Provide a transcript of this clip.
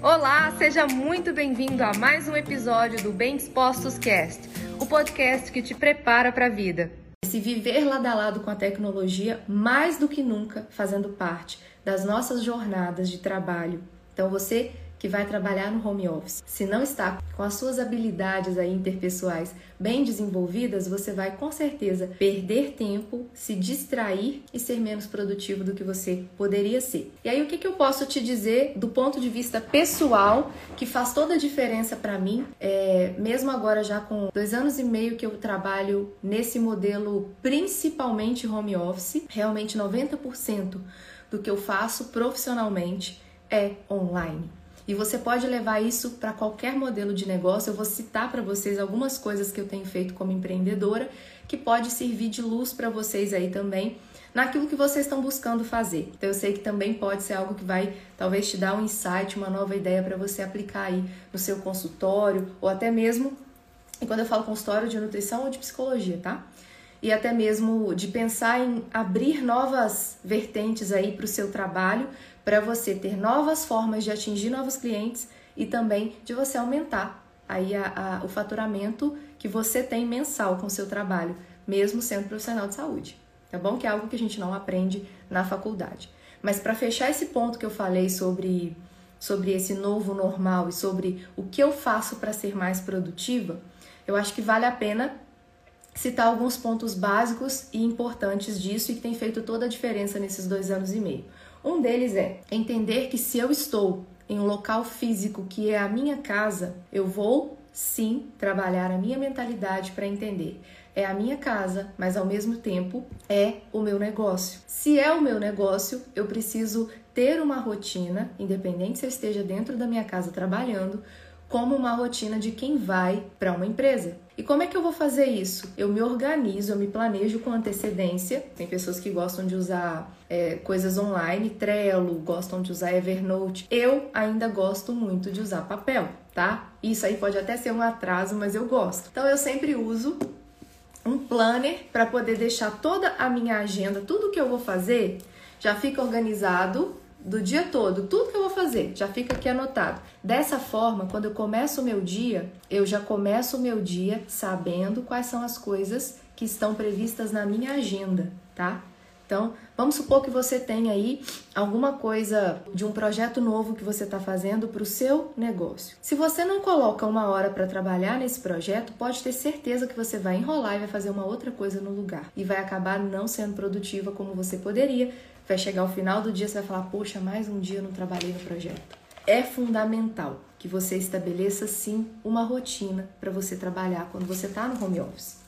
Olá, seja muito bem-vindo a mais um episódio do Bem Dispostos Cast, o podcast que te prepara para a vida. Se viver lado a lado com a tecnologia, mais do que nunca fazendo parte das nossas jornadas de trabalho. Então você que vai trabalhar no home office, se não está com as suas habilidades aí interpessoais bem desenvolvidas, você vai com certeza perder tempo, se distrair e ser menos produtivo do que você poderia ser. E aí o que, que eu posso te dizer do ponto de vista pessoal que faz toda a diferença para mim, é, mesmo agora já com dois anos e meio que eu trabalho nesse modelo principalmente home office, realmente 90% do que eu faço profissionalmente é online. E você pode levar isso para qualquer modelo de negócio. Eu vou citar para vocês algumas coisas que eu tenho feito como empreendedora que pode servir de luz para vocês aí também naquilo que vocês estão buscando fazer. Então eu sei que também pode ser algo que vai talvez te dar um insight, uma nova ideia para você aplicar aí no seu consultório ou até mesmo, e quando eu falo consultório de nutrição ou de psicologia, tá? E até mesmo de pensar em abrir novas vertentes aí para o seu trabalho, para você ter novas formas de atingir novos clientes e também de você aumentar aí a, a, o faturamento que você tem mensal com o seu trabalho, mesmo sendo profissional de saúde. Tá bom? Que é algo que a gente não aprende na faculdade. Mas para fechar esse ponto que eu falei sobre, sobre esse novo normal e sobre o que eu faço para ser mais produtiva, eu acho que vale a pena citar alguns pontos básicos e importantes disso e que tem feito toda a diferença nesses dois anos e meio. Um deles é entender que se eu estou em um local físico que é a minha casa, eu vou sim trabalhar a minha mentalidade para entender. É a minha casa, mas ao mesmo tempo é o meu negócio. Se é o meu negócio, eu preciso ter uma rotina, independente se eu esteja dentro da minha casa trabalhando, como uma rotina de quem vai para uma empresa. E como é que eu vou fazer isso? Eu me organizo, eu me planejo com antecedência. Tem pessoas que gostam de usar é, coisas online, Trello, gostam de usar Evernote. Eu ainda gosto muito de usar papel, tá? Isso aí pode até ser um atraso, mas eu gosto. Então eu sempre uso um planner para poder deixar toda a minha agenda, tudo que eu vou fazer, já fica organizado do dia todo, tudo que eu vou fazer, já fica aqui anotado. Dessa forma, quando eu começo o meu dia, eu já começo o meu dia sabendo quais são as coisas que estão previstas na minha agenda, tá? Então, vamos supor que você tenha aí alguma coisa de um projeto novo que você está fazendo para o seu negócio. Se você não coloca uma hora para trabalhar nesse projeto, pode ter certeza que você vai enrolar e vai fazer uma outra coisa no lugar e vai acabar não sendo produtiva como você poderia. Vai chegar ao final do dia, você vai falar: Poxa, mais um dia eu não trabalhei no projeto. É fundamental que você estabeleça sim uma rotina para você trabalhar quando você está no home office.